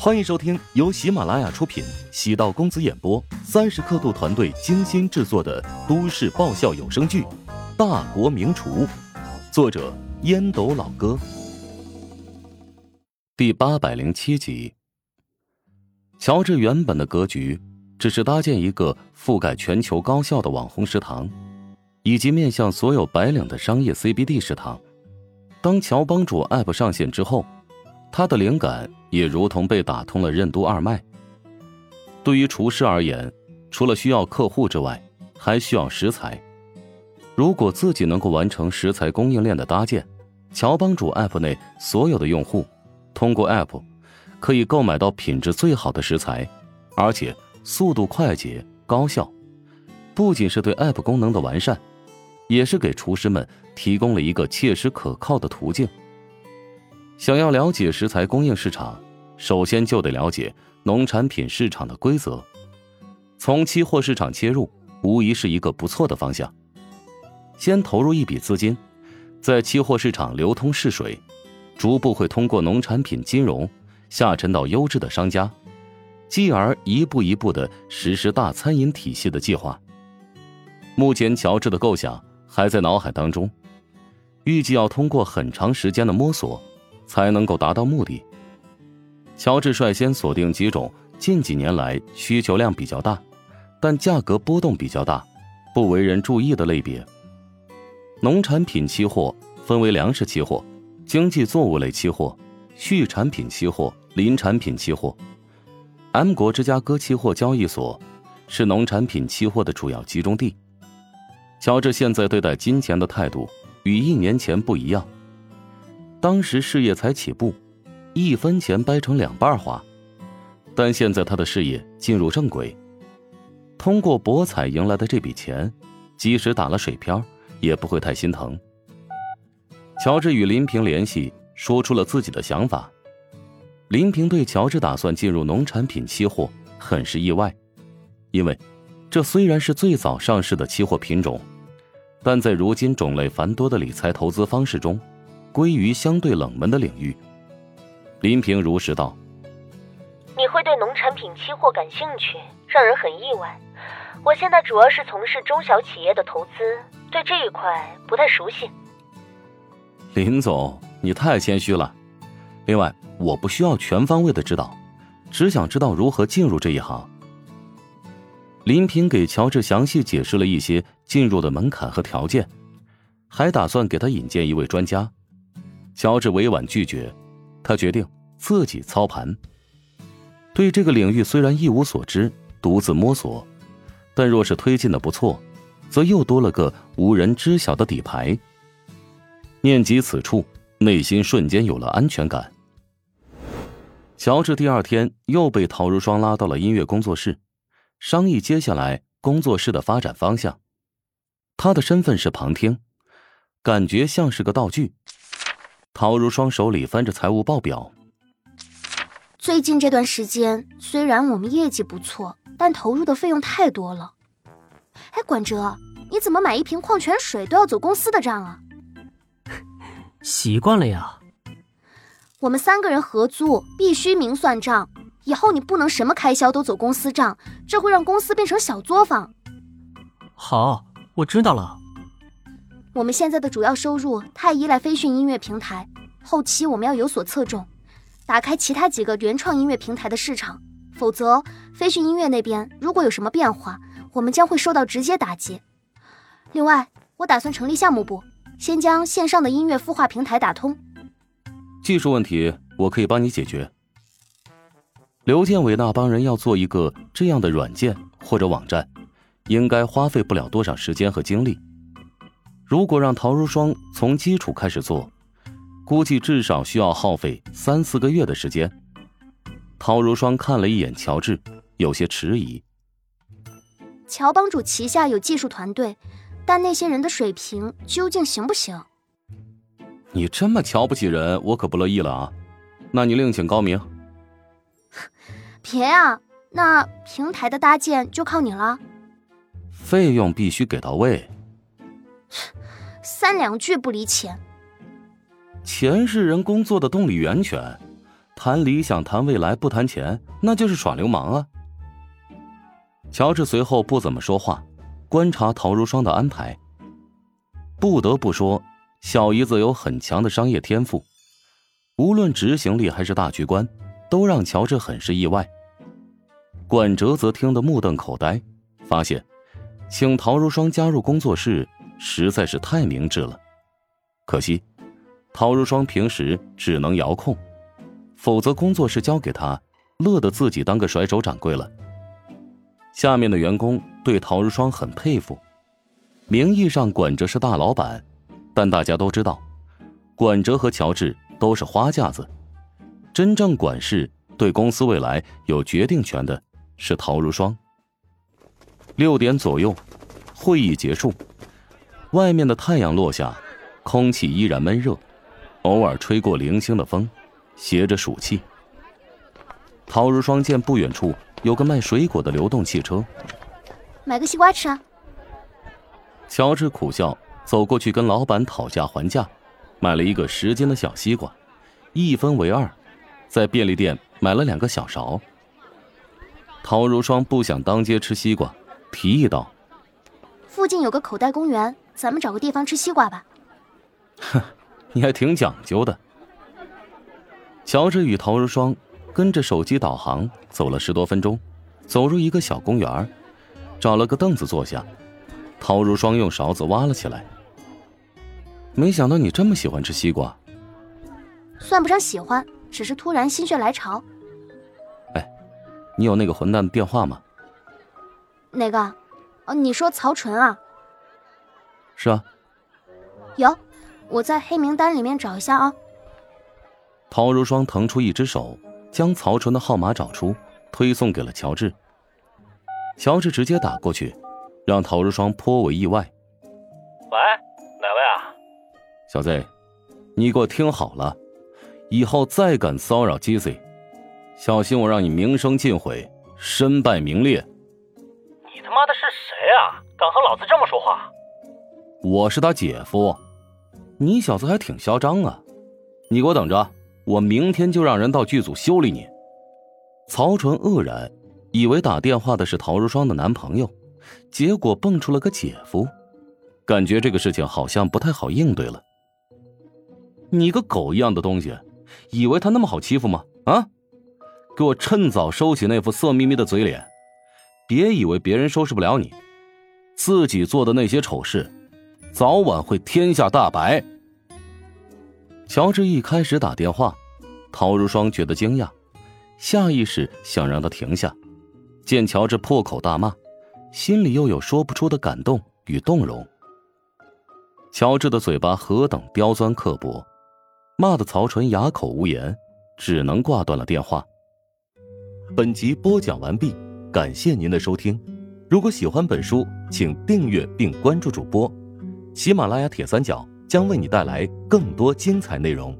欢迎收听由喜马拉雅出品、喜道公子演播、三十刻度团队精心制作的都市爆笑有声剧《大国名厨》，作者烟斗老哥，第八百零七集。乔治原本的格局只是搭建一个覆盖全球高校的网红食堂，以及面向所有白领的商业 CBD 食堂。当乔帮主 App 上线之后。他的灵感也如同被打通了任督二脉。对于厨师而言，除了需要客户之外，还需要食材。如果自己能够完成食材供应链的搭建，乔帮主 App 内所有的用户通过 App 可以购买到品质最好的食材，而且速度快捷高效。不仅是对 App 功能的完善，也是给厨师们提供了一个切实可靠的途径。想要了解食材供应市场，首先就得了解农产品市场的规则。从期货市场切入，无疑是一个不错的方向。先投入一笔资金，在期货市场流通试水，逐步会通过农产品金融下沉到优质的商家，继而一步一步的实施大餐饮体系的计划。目前，乔治的构想还在脑海当中，预计要通过很长时间的摸索。才能够达到目的。乔治率先锁定几种近几年来需求量比较大，但价格波动比较大、不为人注意的类别。农产品期货分为粮食期货、经济作物类期货、畜产品期货、林产品期货。M 国芝加哥期货交易所是农产品期货的主要集中地。乔治现在对待金钱的态度与一年前不一样。当时事业才起步，一分钱掰成两半花，但现在他的事业进入正轨，通过博彩赢来的这笔钱，即使打了水漂，也不会太心疼。乔治与林平联系，说出了自己的想法。林平对乔治打算进入农产品期货很是意外，因为这虽然是最早上市的期货品种，但在如今种类繁多的理财投资方式中。归于相对冷门的领域，林平如实道：“你会对农产品期货感兴趣，让人很意外。我现在主要是从事中小企业的投资，对这一块不太熟悉。”林总，你太谦虚了。另外，我不需要全方位的指导，只想知道如何进入这一行。林平给乔治详细解释了一些进入的门槛和条件，还打算给他引荐一位专家。乔治委婉拒绝，他决定自己操盘。对这个领域虽然一无所知，独自摸索，但若是推进的不错，则又多了个无人知晓的底牌。念及此处，内心瞬间有了安全感。乔治第二天又被陶如霜拉到了音乐工作室，商议接下来工作室的发展方向。他的身份是旁听，感觉像是个道具。陶如霜手里翻着财务报表。最近这段时间，虽然我们业绩不错，但投入的费用太多了。哎，管哲，你怎么买一瓶矿泉水都要走公司的账啊？习惯了呀。我们三个人合租，必须明算账。以后你不能什么开销都走公司账，这会让公司变成小作坊。好，我知道了。我们现在的主要收入太依赖飞讯音乐平台，后期我们要有所侧重，打开其他几个原创音乐平台的市场，否则飞讯音乐那边如果有什么变化，我们将会受到直接打击。另外，我打算成立项目部，先将线上的音乐孵化平台打通。技术问题我可以帮你解决。刘建伟那帮人要做一个这样的软件或者网站，应该花费不了多少时间和精力。如果让陶如霜从基础开始做，估计至少需要耗费三四个月的时间。陶如霜看了一眼乔治，有些迟疑。乔帮主旗下有技术团队，但那些人的水平究竟行不行？你这么瞧不起人，我可不乐意了啊！那你另请高明。别啊，那平台的搭建就靠你了。费用必须给到位。三两句不离钱，钱是人工作的动力源泉，谈理想、谈未来不谈钱，那就是耍流氓啊！乔治随后不怎么说话，观察陶如霜的安排。不得不说，小姨子有很强的商业天赋，无论执行力还是大局观，都让乔治很是意外。管哲则听得目瞪口呆，发现请陶如霜加入工作室实在是太明智了。可惜，陶如霜平时只能遥控，否则工作室交给他，乐得自己当个甩手掌柜了。下面的员工对陶如霜很佩服，名义上管哲是大老板，但大家都知道，管哲和乔治都是花架子，真正管事、对公司未来有决定权的是陶如霜。六点左右，会议结束，外面的太阳落下，空气依然闷热，偶尔吹过零星的风，携着暑气。陶如霜见不远处。有个卖水果的流动汽车，买个西瓜吃啊！乔治苦笑，走过去跟老板讨价还价，买了一个十斤的小西瓜，一分为二，在便利店买了两个小勺。陶如霜不想当街吃西瓜，提议道：“附近有个口袋公园，咱们找个地方吃西瓜吧。”哼，你还挺讲究的。乔治与陶如霜。跟着手机导航走了十多分钟，走入一个小公园，找了个凳子坐下。陶如霜用勺子挖了起来。没想到你这么喜欢吃西瓜。算不上喜欢，只是突然心血来潮。哎，你有那个混蛋的电话吗？哪个？哦，你说曹纯啊？是啊。有，我在黑名单里面找一下啊。陶如霜腾出一只手。将曹纯的号码找出，推送给了乔治。乔治直接打过去，让陶如霜颇为意外。喂，哪位啊？小 Z，你给我听好了，以后再敢骚扰 GZ，小心我让你名声尽毁，身败名裂。你他妈的是谁啊？敢和老子这么说话？我是他姐夫。你小子还挺嚣张啊！你给我等着。我明天就让人到剧组修理你。曹纯愕然，以为打电话的是陶如霜的男朋友，结果蹦出了个姐夫，感觉这个事情好像不太好应对了。你个狗一样的东西，以为他那么好欺负吗？啊！给我趁早收起那副色眯眯的嘴脸，别以为别人收拾不了你，自己做的那些丑事，早晚会天下大白。乔治一开始打电话，陶如霜觉得惊讶，下意识想让他停下。见乔治破口大骂，心里又有说不出的感动与动容。乔治的嘴巴何等刁钻刻薄，骂的曹纯哑口无言，只能挂断了电话。本集播讲完毕，感谢您的收听。如果喜欢本书，请订阅并关注主播。喜马拉雅铁三角。将为你带来更多精彩内容。